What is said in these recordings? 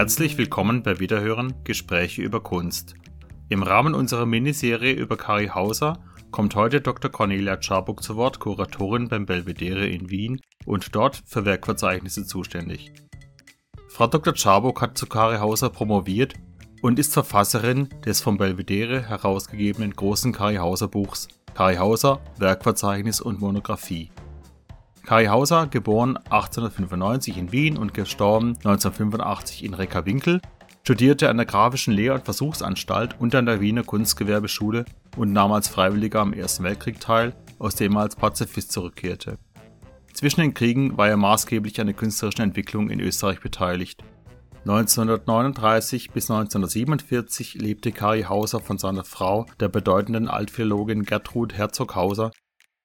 Herzlich willkommen bei Wiederhören Gespräche über Kunst. Im Rahmen unserer Miniserie über Kari Hauser kommt heute Dr. Cornelia Czarbuk zu Wort, Kuratorin beim Belvedere in Wien und dort für Werkverzeichnisse zuständig. Frau Dr. Czarbuk hat zu Kari Hauser promoviert und ist Verfasserin des vom Belvedere herausgegebenen großen Kari Hauser Buchs Kari Hauser, Werkverzeichnis und Monographie. Kai Hauser, geboren 1895 in Wien und gestorben 1985 in Reckerwinkel, studierte an der Grafischen Lehr- und Versuchsanstalt und an der Wiener Kunstgewerbeschule und nahm als Freiwilliger am Ersten Weltkrieg teil, aus dem er als Pazifist zurückkehrte. Zwischen den Kriegen war er maßgeblich an der künstlerischen Entwicklung in Österreich beteiligt. 1939 bis 1947 lebte Kari Hauser von seiner Frau, der bedeutenden Altphilologin Gertrud Herzog-Hauser,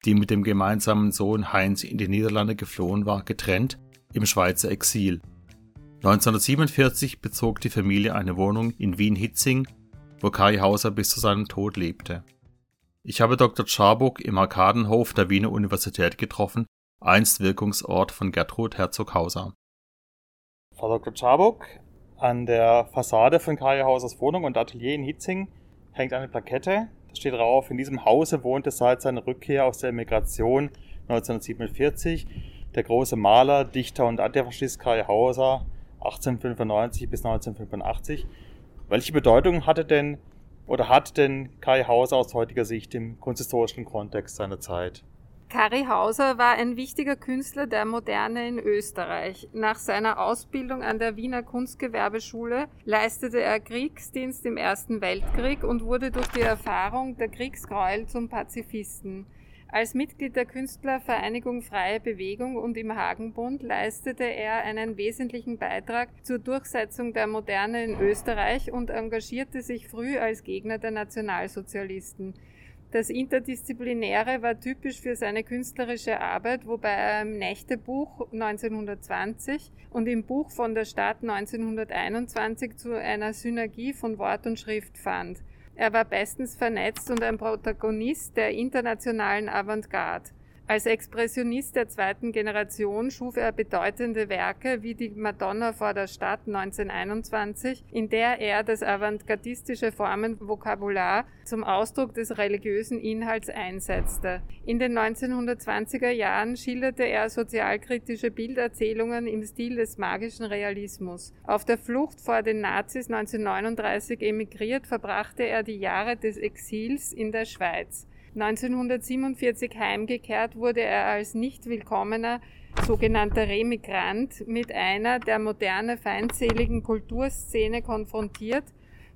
die mit dem gemeinsamen Sohn Heinz in die Niederlande geflohen war, getrennt im Schweizer Exil. 1947 bezog die Familie eine Wohnung in Wien-Hitzing, wo Kai Hauser bis zu seinem Tod lebte. Ich habe Dr. Scharburg im Arkadenhof der Wiener Universität getroffen, einst Wirkungsort von Gertrud Herzog-Hauser. Frau Dr. Scharburg, an der Fassade von Kai Hausers Wohnung und Atelier in Hitzing hängt eine Plakette, steht drauf, in diesem Hause wohnte seit seiner Rückkehr aus der Emigration 1947 der große Maler, Dichter und Antifaschist Kai Hauser 1895 bis 1985. Welche Bedeutung hatte denn oder hat denn Kai Hauser aus heutiger Sicht im kunsthistorischen Kontext seiner Zeit? Kari Hauser war ein wichtiger Künstler der Moderne in Österreich. Nach seiner Ausbildung an der Wiener Kunstgewerbeschule leistete er Kriegsdienst im Ersten Weltkrieg und wurde durch die Erfahrung der Kriegsgräuel zum Pazifisten. Als Mitglied der Künstlervereinigung Freie Bewegung und im Hagenbund leistete er einen wesentlichen Beitrag zur Durchsetzung der Moderne in Österreich und engagierte sich früh als Gegner der Nationalsozialisten. Das Interdisziplinäre war typisch für seine künstlerische Arbeit, wobei er im Nächtebuch 1920 und im Buch von der Stadt 1921 zu einer Synergie von Wort und Schrift fand. Er war bestens vernetzt und ein Protagonist der internationalen Avantgarde. Als Expressionist der zweiten Generation schuf er bedeutende Werke wie die Madonna vor der Stadt 1921, in der er das avantgardistische Formenvokabular zum Ausdruck des religiösen Inhalts einsetzte. In den 1920er Jahren schilderte er sozialkritische Bilderzählungen im Stil des magischen Realismus. Auf der Flucht vor den Nazis 1939 emigriert, verbrachte er die Jahre des Exils in der Schweiz. 1947 heimgekehrt wurde er als nicht willkommener sogenannter Remigrant mit einer der moderne feindseligen Kulturszene konfrontiert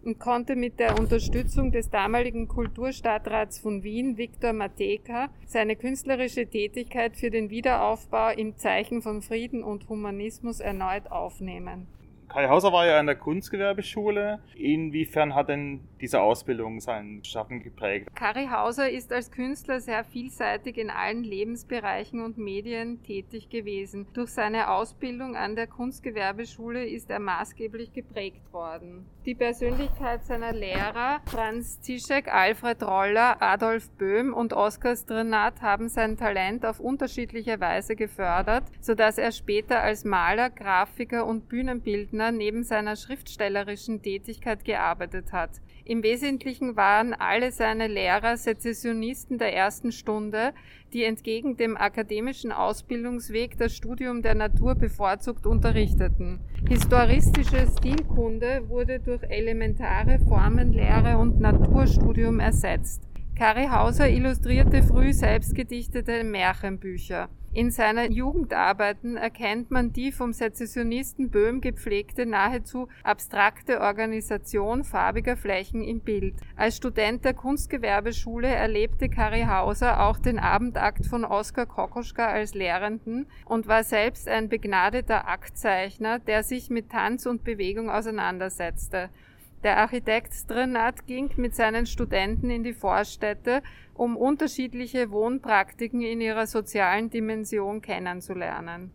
und konnte mit der Unterstützung des damaligen Kulturstadtrats von Wien, Viktor Mateka, seine künstlerische Tätigkeit für den Wiederaufbau im Zeichen von Frieden und Humanismus erneut aufnehmen. Kai Hauser war ja an der Kunstgewerbeschule. Inwiefern hat denn diese Ausbildung sein Schaffen geprägt? Kari Hauser ist als Künstler sehr vielseitig in allen Lebensbereichen und Medien tätig gewesen. Durch seine Ausbildung an der Kunstgewerbeschule ist er maßgeblich geprägt worden. Die Persönlichkeit seiner Lehrer Franz Zischek, Alfred Roller, Adolf Böhm und Oskar Strinat haben sein Talent auf unterschiedliche Weise gefördert, sodass er später als Maler, Grafiker und Bühnenbildner Wagner neben seiner schriftstellerischen Tätigkeit gearbeitet hat. Im Wesentlichen waren alle seine Lehrer Sezessionisten der ersten Stunde, die entgegen dem akademischen Ausbildungsweg das Studium der Natur bevorzugt unterrichteten. Historistische Stilkunde wurde durch elementare Formenlehre und Naturstudium ersetzt. Kari Hauser illustrierte früh selbstgedichtete Märchenbücher. In seinen Jugendarbeiten erkennt man die vom Sezessionisten Böhm gepflegte nahezu abstrakte Organisation farbiger Flächen im Bild. Als Student der Kunstgewerbeschule erlebte Kari Hauser auch den Abendakt von Oskar Kokoschka als Lehrenden und war selbst ein begnadeter Aktzeichner, der sich mit Tanz und Bewegung auseinandersetzte. Der Architekt Strenat ging mit seinen Studenten in die Vorstädte, um unterschiedliche Wohnpraktiken in ihrer sozialen Dimension kennenzulernen.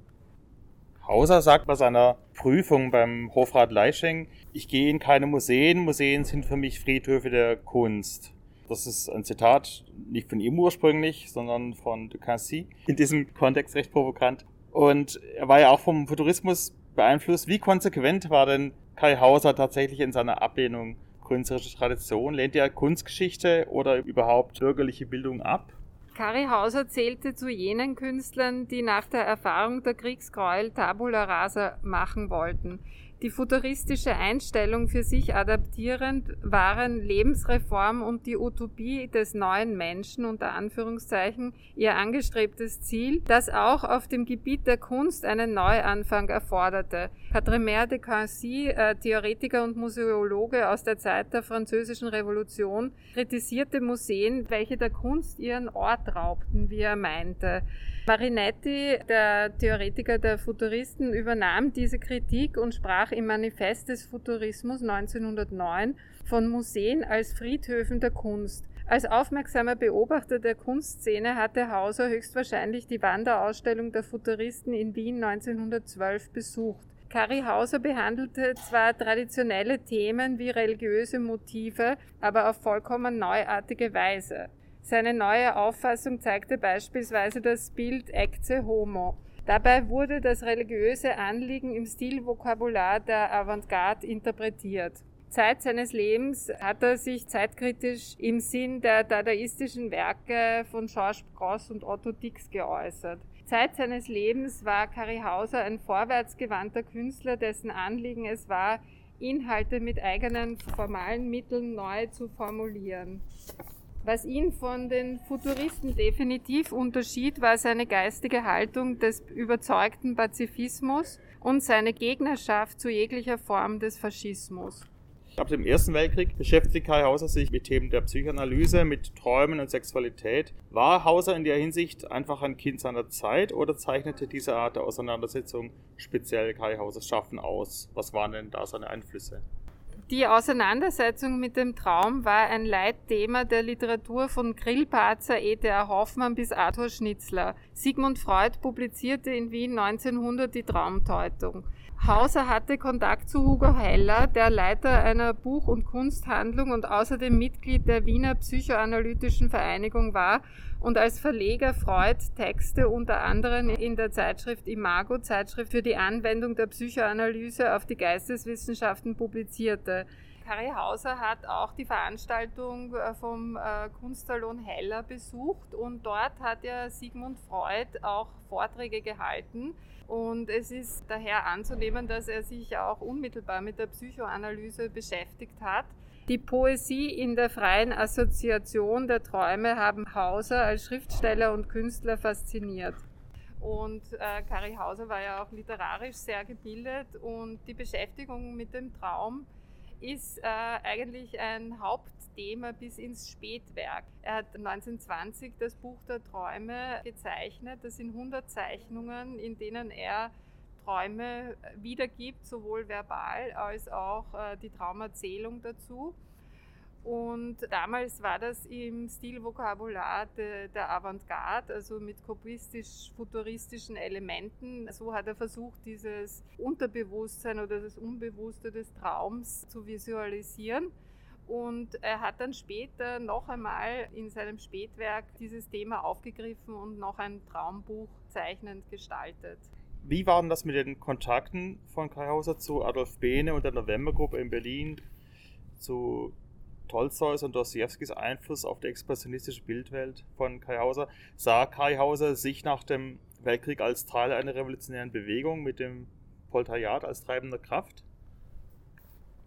Hauser sagt bei seiner Prüfung beim Hofrat Leisching, ich gehe in keine Museen, Museen sind für mich Friedhöfe der Kunst. Das ist ein Zitat nicht von ihm ursprünglich, sondern von de Cassis. In diesem Kontext recht provokant. Und er war ja auch vom Futurismus beeinflusst. Wie konsequent war denn Kai Hauser tatsächlich in seiner Ablehnung künstlerischer Tradition? Lehnt er Kunstgeschichte oder überhaupt bürgerliche Bildung ab? Kari Hauser zählte zu jenen Künstlern, die nach der Erfahrung der Kriegsgräuel Tabula Rasa machen wollten. Die futuristische Einstellung für sich adaptierend waren Lebensreform und die Utopie des neuen Menschen unter Anführungszeichen ihr angestrebtes Ziel, das auch auf dem Gebiet der Kunst einen Neuanfang erforderte. Quadremer de Cancy, äh, Theoretiker und Museologe aus der Zeit der Französischen Revolution, kritisierte Museen, welche der Kunst ihren Ort raubten, wie er meinte. Marinetti, der Theoretiker der Futuristen, übernahm diese Kritik und sprach im Manifest des Futurismus 1909 von Museen als Friedhöfen der Kunst. Als aufmerksamer Beobachter der Kunstszene hatte Hauser höchstwahrscheinlich die Wanderausstellung der Futuristen in Wien 1912 besucht. Kari Hauser behandelte zwar traditionelle Themen wie religiöse Motive, aber auf vollkommen neuartige Weise. Seine neue Auffassung zeigte beispielsweise das Bild Ecce Homo. Dabei wurde das religiöse Anliegen im Stilvokabular der Avantgarde interpretiert. Zeit seines Lebens hat er sich zeitkritisch im Sinn der dadaistischen Werke von Georges Gross und Otto Dix geäußert. Zeit seines Lebens war Kari Hauser ein vorwärtsgewandter Künstler, dessen Anliegen es war, Inhalte mit eigenen formalen Mitteln neu zu formulieren. Was ihn von den Futuristen definitiv unterschied, war seine geistige Haltung des überzeugten Pazifismus und seine Gegnerschaft zu jeglicher Form des Faschismus. Ab dem Ersten Weltkrieg beschäftigte Kai Hauser sich mit Themen der Psychoanalyse, mit Träumen und Sexualität. War Hauser in der Hinsicht einfach ein Kind seiner Zeit oder zeichnete diese Art der Auseinandersetzung speziell Kai Hausers Schaffen aus? Was waren denn da seine Einflüsse? Die Auseinandersetzung mit dem Traum war ein Leitthema der Literatur von Grillparzer, E.T.A. Hoffmann bis Arthur Schnitzler. Sigmund Freud publizierte in Wien 1900 die Traumdeutung. Hauser hatte Kontakt zu Hugo Heller, der Leiter einer Buch- und Kunsthandlung und außerdem Mitglied der Wiener Psychoanalytischen Vereinigung war und als Verleger Freud Texte unter anderem in der Zeitschrift Imago, Zeitschrift für die Anwendung der Psychoanalyse auf die Geisteswissenschaften publizierte. Kari Hauser hat auch die Veranstaltung äh, vom äh, Kunstsalon Heller besucht und dort hat er Sigmund Freud auch Vorträge gehalten. Und es ist daher anzunehmen, dass er sich auch unmittelbar mit der Psychoanalyse beschäftigt hat. Die Poesie in der freien Assoziation der Träume haben Hauser als Schriftsteller und Künstler fasziniert. Und äh, Kari Hauser war ja auch literarisch sehr gebildet und die Beschäftigung mit dem Traum ist äh, eigentlich ein Hauptthema bis ins Spätwerk. Er hat 1920 das Buch der Träume gezeichnet. Das sind 100 Zeichnungen, in denen er Träume wiedergibt, sowohl verbal als auch äh, die Traumerzählung dazu. Und damals war das im Stilvokabular de, der Avantgarde, also mit kubistisch-futuristischen Elementen. So hat er versucht, dieses Unterbewusstsein oder das Unbewusste des Traums zu visualisieren. Und er hat dann später noch einmal in seinem Spätwerk dieses Thema aufgegriffen und noch ein Traumbuch zeichnend gestaltet. Wie waren das mit den Kontakten von Kai Hauser zu Adolf Behne und der Novembergruppe in Berlin, zu Tolstois und Dostoevskis Einfluss auf die expressionistische Bildwelt von Kai Hauser. Sah Kai Hauser sich nach dem Weltkrieg als Teil einer revolutionären Bewegung mit dem Proletariat als treibender Kraft?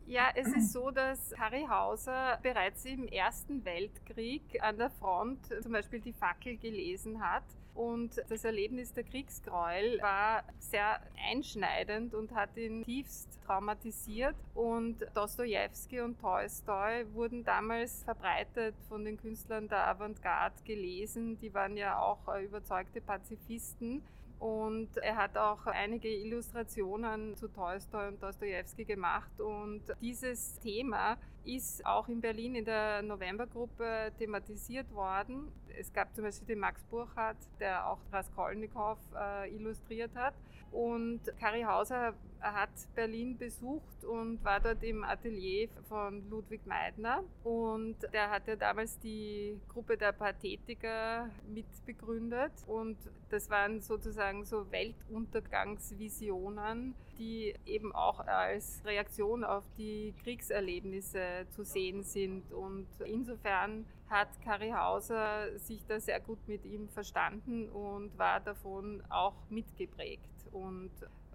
Ja, es ist so, dass Harry Hauser bereits im Ersten Weltkrieg an der Front zum Beispiel die Fackel gelesen hat und das Erlebnis der Kriegsgräuel war sehr einschneidend und hat ihn tiefst traumatisiert. Und Dostoevsky und Tolstoi wurden damals verbreitet von den Künstlern der Avantgarde gelesen. Die waren ja auch äh, überzeugte Pazifisten. Und er hat auch einige Illustrationen zu Tolstoi und Dostoevsky gemacht. Und dieses Thema ist auch in Berlin in der Novembergruppe thematisiert worden. Es gab zum Beispiel den Max Burchardt, der auch Raskolnikow äh, illustriert hat. Und Kari Hauser hat Berlin besucht und war dort im Atelier von Ludwig Meidner. Und der hatte damals die Gruppe der Pathetiker mitbegründet. Und das waren sozusagen so Weltuntergangsvisionen, die eben auch als Reaktion auf die Kriegserlebnisse zu sehen sind. Und insofern hat Kari Hauser sich da sehr gut mit ihm verstanden und war davon auch mitgeprägt und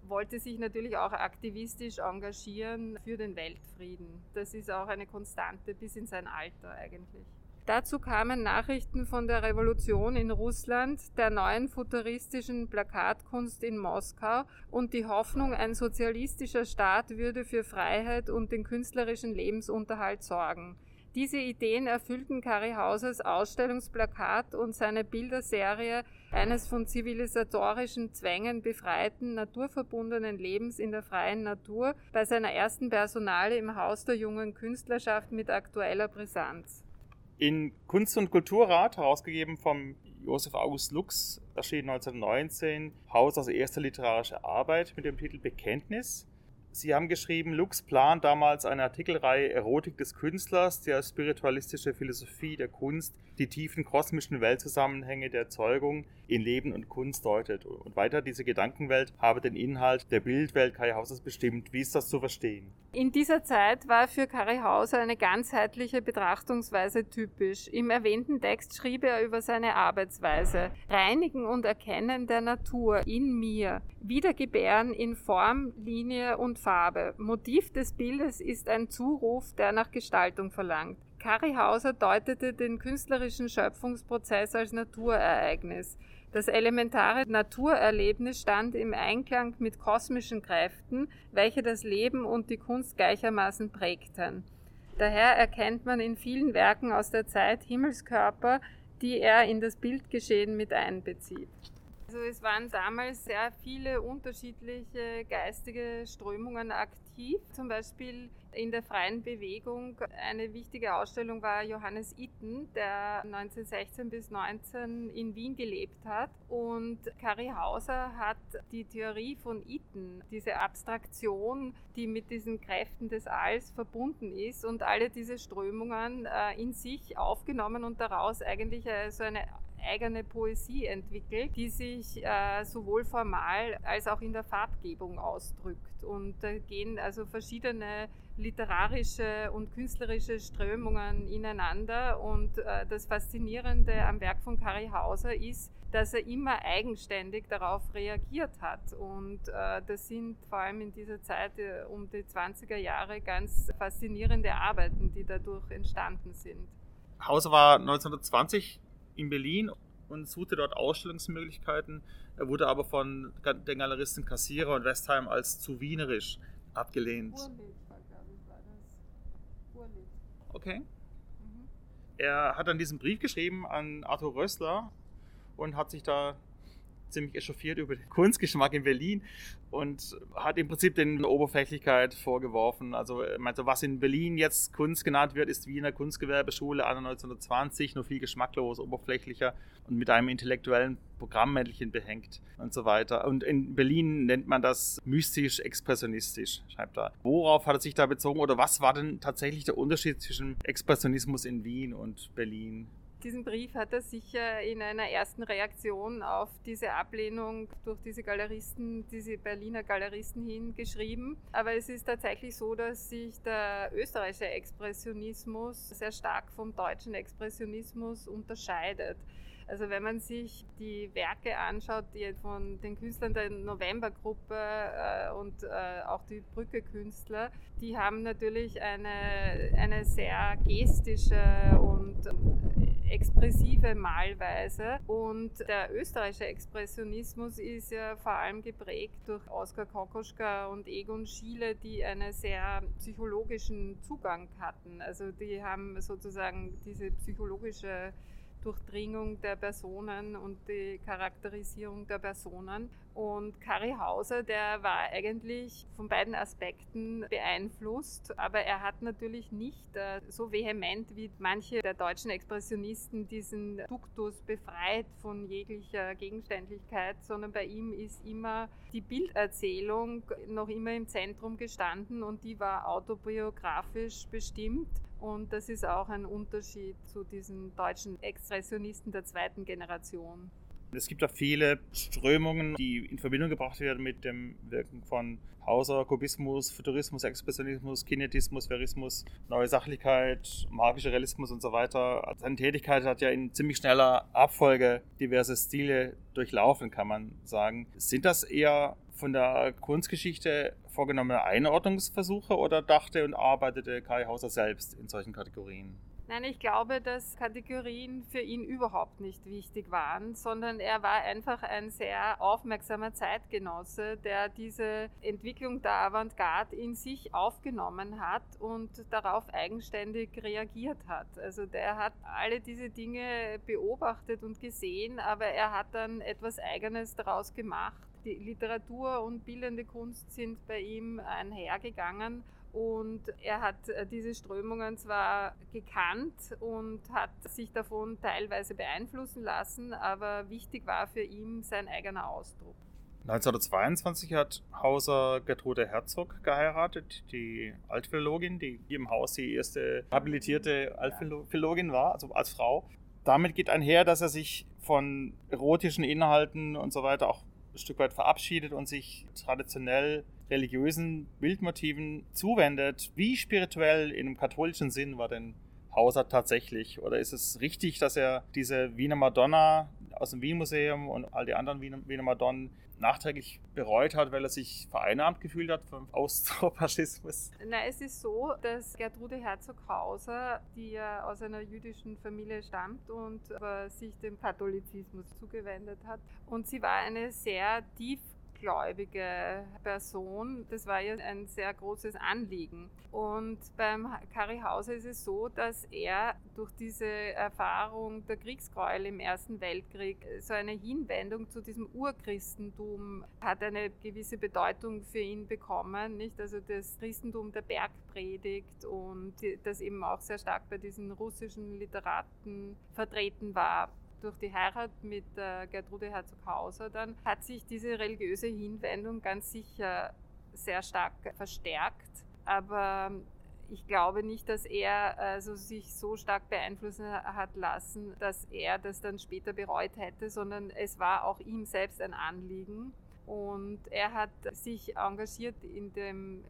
wollte sich natürlich auch aktivistisch engagieren für den Weltfrieden. Das ist auch eine Konstante bis in sein Alter eigentlich. Dazu kamen Nachrichten von der Revolution in Russland, der neuen futuristischen Plakatkunst in Moskau und die Hoffnung, ein sozialistischer Staat würde für Freiheit und den künstlerischen Lebensunterhalt sorgen. Diese Ideen erfüllten Kari Hausers Ausstellungsplakat und seine Bilderserie eines von zivilisatorischen Zwängen befreiten, naturverbundenen Lebens in der freien Natur bei seiner ersten Personale im Haus der jungen Künstlerschaft mit aktueller Brisanz. In Kunst und Kulturrat, herausgegeben vom Josef August Lux, erschien 1919 Haus als erste literarische Arbeit mit dem Titel Bekenntnis. Sie haben geschrieben, Lux plant damals eine Artikelreihe Erotik des Künstlers, als spiritualistische Philosophie der Kunst die tiefen kosmischen Weltzusammenhänge der Erzeugung in Leben und Kunst deutet. Und weiter, diese Gedankenwelt habe den Inhalt der Bildwelt Kai Hausers bestimmt. Wie ist das zu verstehen? In dieser Zeit war für Kari Hauser eine ganzheitliche Betrachtungsweise typisch. Im erwähnten Text schrieb er über seine Arbeitsweise. Reinigen und Erkennen der Natur in mir. Wiedergebären in Form, Linie und Farbe. Motiv des Bildes ist ein Zuruf, der nach Gestaltung verlangt. Kari Hauser deutete den künstlerischen Schöpfungsprozess als Naturereignis. Das elementare Naturerlebnis stand im Einklang mit kosmischen Kräften, welche das Leben und die Kunst gleichermaßen prägten. Daher erkennt man in vielen Werken aus der Zeit Himmelskörper, die er in das Bildgeschehen mit einbezieht. Also es waren damals sehr viele unterschiedliche geistige Strömungen aktiv. Zum Beispiel in der freien Bewegung eine wichtige Ausstellung war Johannes Itten, der 1916 bis 19 in Wien gelebt hat. Und Kari Hauser hat die Theorie von Itten, diese Abstraktion, die mit diesen Kräften des Alls verbunden ist und alle diese Strömungen äh, in sich aufgenommen und daraus eigentlich so eine eigene Poesie entwickelt, die sich äh, sowohl formal als auch in der Farbgebung ausdrückt. Und da gehen also verschiedene literarische und künstlerische Strömungen ineinander. Und äh, das Faszinierende am Werk von Kari Hauser ist, dass er immer eigenständig darauf reagiert hat. Und äh, das sind vor allem in dieser Zeit äh, um die 20er Jahre ganz faszinierende Arbeiten, die dadurch entstanden sind. Hauser war 1920 in Berlin und suchte dort Ausstellungsmöglichkeiten. Er wurde aber von den Galeristen Kassierer und Westheim als zu wienerisch abgelehnt. Okay. Er hat dann diesen Brief geschrieben an Arthur Rössler und hat sich da ziemlich echauffiert über den Kunstgeschmack in Berlin und hat im Prinzip den Oberflächlichkeit vorgeworfen. Also, meinte, was in Berlin jetzt Kunst genannt wird, ist Wiener Kunstgewerbeschule an 1920, nur viel geschmacklos, oberflächlicher und mit einem intellektuellen Programmmännchen behängt und so weiter. Und in Berlin nennt man das mystisch-expressionistisch, schreibt er. Worauf hat er sich da bezogen oder was war denn tatsächlich der Unterschied zwischen Expressionismus in Wien und Berlin? Diesen Brief hat er sicher in einer ersten Reaktion auf diese Ablehnung durch diese Galeristen, diese Berliner Galeristen hingeschrieben. Aber es ist tatsächlich so, dass sich der österreichische Expressionismus sehr stark vom deutschen Expressionismus unterscheidet. Also wenn man sich die Werke anschaut, die von den Künstlern der Novembergruppe äh, und äh, auch die Brücke-Künstler, die haben natürlich eine, eine sehr gestische und expressive Malweise. Und der österreichische Expressionismus ist ja vor allem geprägt durch Oskar Kokoschka und Egon Schiele, die einen sehr psychologischen Zugang hatten. Also die haben sozusagen diese psychologische Durchdringung der Personen und die Charakterisierung der Personen. Und Kari Hauser, der war eigentlich von beiden Aspekten beeinflusst, aber er hat natürlich nicht äh, so vehement wie manche der deutschen Expressionisten diesen Duktus befreit von jeglicher Gegenständlichkeit, sondern bei ihm ist immer die Bilderzählung noch immer im Zentrum gestanden und die war autobiografisch bestimmt. Und das ist auch ein Unterschied zu diesen deutschen Expressionisten der zweiten Generation. Es gibt da viele Strömungen, die in Verbindung gebracht werden mit dem Wirken von Hauser, Kubismus, Futurismus, Expressionismus, Kinetismus, Verismus, Neue Sachlichkeit, magischer Realismus und so weiter. Also seine Tätigkeit hat ja in ziemlich schneller Abfolge diverse Stile durchlaufen, kann man sagen. Sind das eher von der Kunstgeschichte vorgenommene Einordnungsversuche oder dachte und arbeitete Kai Hauser selbst in solchen Kategorien? Nein, ich glaube, dass Kategorien für ihn überhaupt nicht wichtig waren, sondern er war einfach ein sehr aufmerksamer Zeitgenosse, der diese Entwicklung der Avantgarde in sich aufgenommen hat und darauf eigenständig reagiert hat. Also der hat alle diese Dinge beobachtet und gesehen, aber er hat dann etwas Eigenes daraus gemacht. Die Literatur und bildende Kunst sind bei ihm einhergegangen und er hat äh, diese Strömungen zwar gekannt und hat sich davon teilweise beeinflussen lassen, aber wichtig war für ihn sein eigener Ausdruck. 1922 hat Hauser Gertrude Herzog geheiratet, die Altphilologin, die hier im Haus die erste habilitierte Altphilologin war, also als Frau. Damit geht einher, dass er sich von erotischen Inhalten und so weiter auch ein Stück weit verabschiedet und sich traditionell religiösen Bildmotiven zuwendet. Wie spirituell in einem katholischen Sinn war denn Hauser tatsächlich? Oder ist es richtig, dass er diese Wiener Madonna aus dem Wien-Museum und all die anderen Wiener Madonnen nachträglich bereut hat, weil er sich vereinnahmt gefühlt hat vom Austrofaschismus? Na, es ist so, dass Gertrude Herzog-Hauser, die ja aus einer jüdischen Familie stammt und sich dem Katholizismus zugewendet hat, und sie war eine sehr tief gläubige Person. Das war ihr ein sehr großes Anliegen. Und beim Kari Hauser ist es so, dass er durch diese Erfahrung der Kriegsgräuel im Ersten Weltkrieg so eine Hinwendung zu diesem Urchristentum hat eine gewisse Bedeutung für ihn bekommen. Nicht? Also das Christentum der Bergpredigt und das eben auch sehr stark bei diesen russischen Literaten vertreten war durch die Heirat mit äh, Gertrude Herzog-Hauser dann hat sich diese religiöse Hinwendung ganz sicher sehr stark verstärkt. Aber ich glaube nicht, dass er also sich so stark beeinflussen hat lassen, dass er das dann später bereut hätte, sondern es war auch ihm selbst ein Anliegen. Und er hat sich engagiert in dem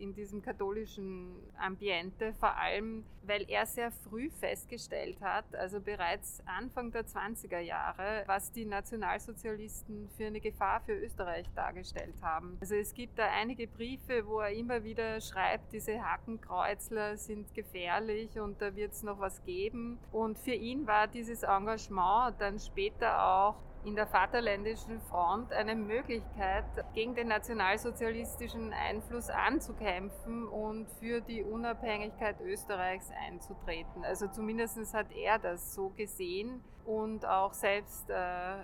in diesem katholischen Ambiente, vor allem weil er sehr früh festgestellt hat, also bereits Anfang der 20er Jahre, was die Nationalsozialisten für eine Gefahr für Österreich dargestellt haben. Also es gibt da einige Briefe, wo er immer wieder schreibt, diese Hackenkreuzler sind gefährlich und da wird es noch was geben. Und für ihn war dieses Engagement dann später auch in der Vaterländischen Front eine Möglichkeit, gegen den nationalsozialistischen Einfluss anzukämpfen und für die Unabhängigkeit Österreichs einzutreten. Also zumindest hat er das so gesehen und auch selbst äh,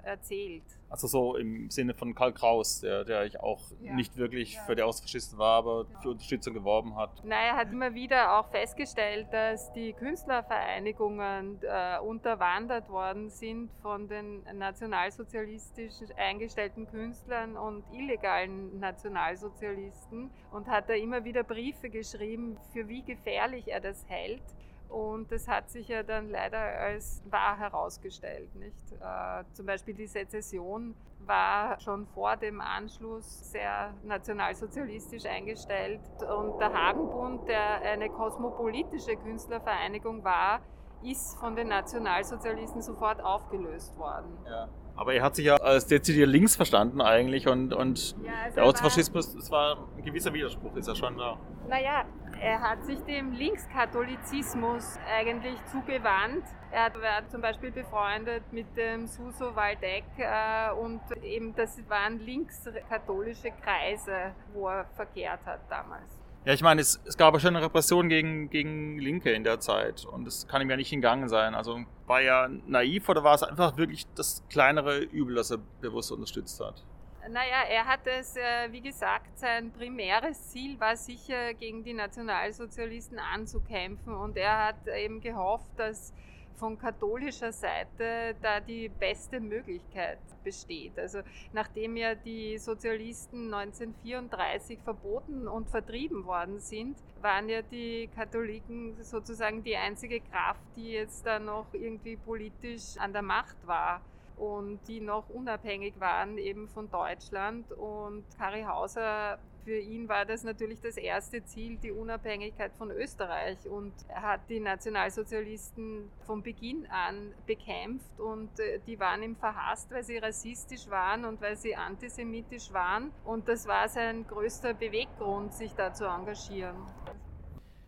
erzählt. Also so im Sinne von Karl Kraus, der, der ich auch ja. nicht wirklich ja. für die Ausfaschisten war, aber für Unterstützung geworben hat. Nein, er hat immer wieder auch festgestellt, dass die Künstlervereinigungen äh, unterwandert worden sind von den nationalsozialistisch eingestellten Künstlern und illegalen Nationalsozialisten und hat da immer wieder Briefe geschrieben, für wie gefährlich er das hält. Und das hat sich ja dann leider als wahr herausgestellt. Nicht? Äh, zum Beispiel die Sezession war schon vor dem Anschluss sehr nationalsozialistisch eingestellt. Und der Hagenbund, der eine kosmopolitische Künstlervereinigung war, ist von den Nationalsozialisten sofort aufgelöst worden. Ja. Aber er hat sich ja als dezidiert links verstanden eigentlich und, und ja, also der Ortsfaschismus, das war ein gewisser Widerspruch, ist er schon da. Naja, er hat sich dem Linkskatholizismus eigentlich zugewandt. Er war zum Beispiel befreundet mit dem Suso Waldeck äh, und eben das waren linkskatholische Kreise, wo er verkehrt hat damals. Ja, ich meine, es, es gab schon eine Repression gegen, gegen Linke in der Zeit und das kann ihm ja nicht entgangen sein. Also war er naiv oder war es einfach wirklich das kleinere Übel, das er bewusst unterstützt hat? Naja, er hat es, äh, wie gesagt, sein primäres Ziel war sicher gegen die Nationalsozialisten anzukämpfen und er hat eben gehofft, dass von katholischer Seite da die beste Möglichkeit besteht. Also nachdem ja die Sozialisten 1934 verboten und vertrieben worden sind, waren ja die Katholiken sozusagen die einzige Kraft, die jetzt da noch irgendwie politisch an der Macht war. Und die noch unabhängig waren eben von Deutschland. Und Kari Hauser, für ihn war das natürlich das erste Ziel, die Unabhängigkeit von Österreich. Und er hat die Nationalsozialisten von Beginn an bekämpft und äh, die waren ihm verhasst, weil sie rassistisch waren und weil sie antisemitisch waren. Und das war sein größter Beweggrund, sich da zu engagieren.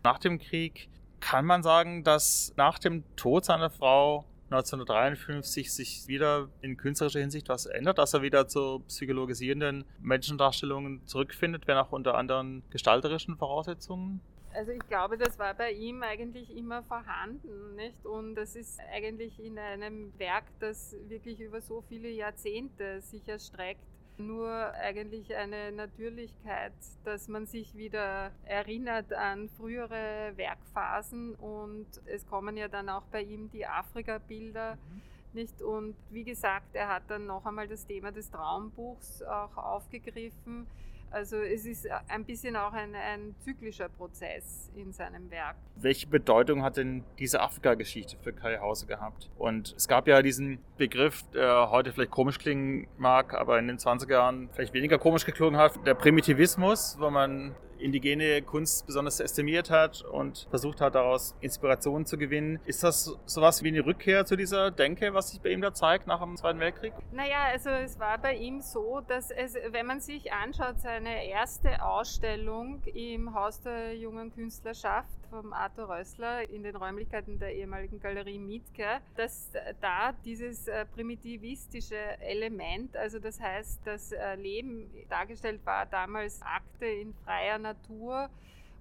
Nach dem Krieg kann man sagen, dass nach dem Tod seiner Frau 1953 sich wieder in künstlerischer Hinsicht was ändert, dass er wieder zu psychologisierenden Menschendarstellungen zurückfindet, wenn auch unter anderen gestalterischen Voraussetzungen? Also ich glaube, das war bei ihm eigentlich immer vorhanden, nicht? Und das ist eigentlich in einem Werk, das wirklich über so viele Jahrzehnte sich erstreckt, nur eigentlich eine Natürlichkeit, dass man sich wieder erinnert an frühere Werkphasen und es kommen ja dann auch bei ihm die Afrika-Bilder. Mhm. Nicht? Und wie gesagt, er hat dann noch einmal das Thema des Traumbuchs auch aufgegriffen also es ist ein bisschen auch ein, ein zyklischer Prozess in seinem Werk. Welche Bedeutung hat denn diese Afrika-Geschichte für Kai Hause gehabt? Und es gab ja diesen Begriff, der heute vielleicht komisch klingen mag, aber in den 20er Jahren vielleicht weniger komisch geklungen hat, der Primitivismus, wo man indigene Kunst besonders estimiert hat und versucht hat, daraus Inspirationen zu gewinnen. Ist das sowas wie eine Rückkehr zu dieser Denke, was sich bei ihm da zeigt nach dem Zweiten Weltkrieg? Naja, also es war bei ihm so, dass es, wenn man sich anschaut, seine erste Ausstellung im Haus der jungen Künstlerschaft vom Arthur Rössler in den Räumlichkeiten der ehemaligen Galerie Mietke, dass da dieses äh, primitivistische Element, also das heißt, das äh, Leben dargestellt war damals Akte in freier Natur,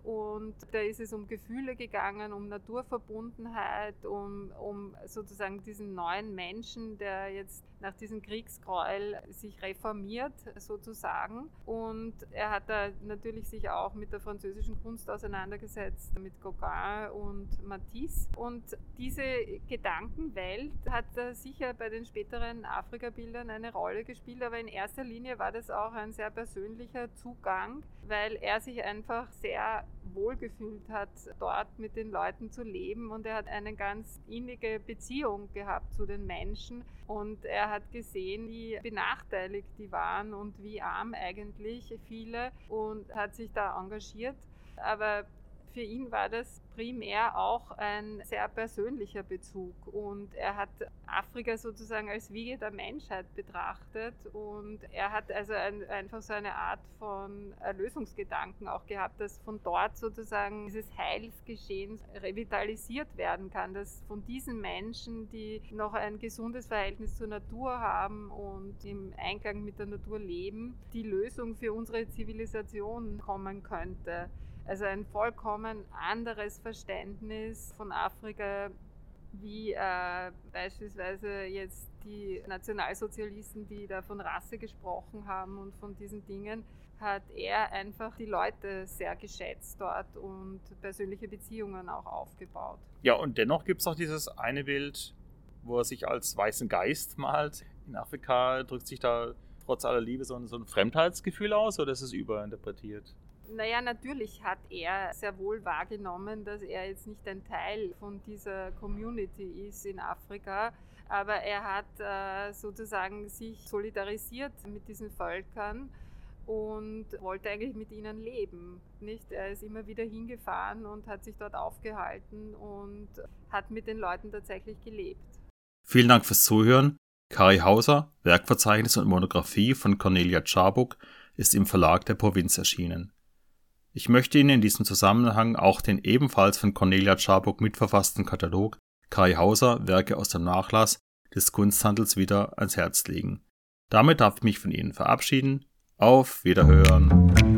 und da ist es um Gefühle gegangen, um Naturverbundenheit, um, um sozusagen diesen neuen Menschen, der jetzt nach diesem Kriegsgräuel sich reformiert sozusagen. Und er hat da natürlich sich auch mit der französischen Kunst auseinandergesetzt, mit Gauguin und Matisse. Und diese Gedankenwelt hat sicher bei den späteren Afrika-Bildern eine Rolle gespielt, aber in erster Linie war das auch ein sehr persönlicher Zugang, weil er sich einfach sehr wohlgefühlt hat, dort mit den Leuten zu leben. Und er hat eine ganz innige Beziehung gehabt zu den Menschen. Und er hat gesehen, wie benachteiligt die waren und wie arm eigentlich viele. Und hat sich da engagiert. Aber für ihn war das primär auch ein sehr persönlicher Bezug und er hat Afrika sozusagen als Wiege der Menschheit betrachtet und er hat also ein, einfach so eine Art von Erlösungsgedanken auch gehabt, dass von dort sozusagen dieses Heilsgeschehen revitalisiert werden kann, dass von diesen Menschen, die noch ein gesundes Verhältnis zur Natur haben und im Einklang mit der Natur leben, die Lösung für unsere Zivilisation kommen könnte. Also ein vollkommen anderes Verständnis von Afrika, wie äh, beispielsweise jetzt die Nationalsozialisten, die da von Rasse gesprochen haben und von diesen Dingen, hat er einfach die Leute sehr geschätzt dort und persönliche Beziehungen auch aufgebaut. Ja, und dennoch gibt es auch dieses eine Bild, wo er sich als weißen Geist malt. In Afrika drückt sich da trotz aller Liebe so ein, so ein Fremdheitsgefühl aus oder ist es überinterpretiert? Naja, natürlich hat er sehr wohl wahrgenommen, dass er jetzt nicht ein Teil von dieser Community ist in Afrika, aber er hat äh, sozusagen sich solidarisiert mit diesen Völkern und wollte eigentlich mit ihnen leben. Nicht? Er ist immer wieder hingefahren und hat sich dort aufgehalten und hat mit den Leuten tatsächlich gelebt. Vielen Dank fürs Zuhören. Kari Hauser, Werkverzeichnis und Monographie von Cornelia Czarbuk, ist im Verlag der Provinz erschienen. Ich möchte Ihnen in diesem Zusammenhang auch den ebenfalls von Cornelia Czarbuk mitverfassten Katalog Kai Hauser Werke aus dem Nachlass des Kunsthandels wieder ans Herz legen. Damit darf ich mich von Ihnen verabschieden. Auf Wiederhören!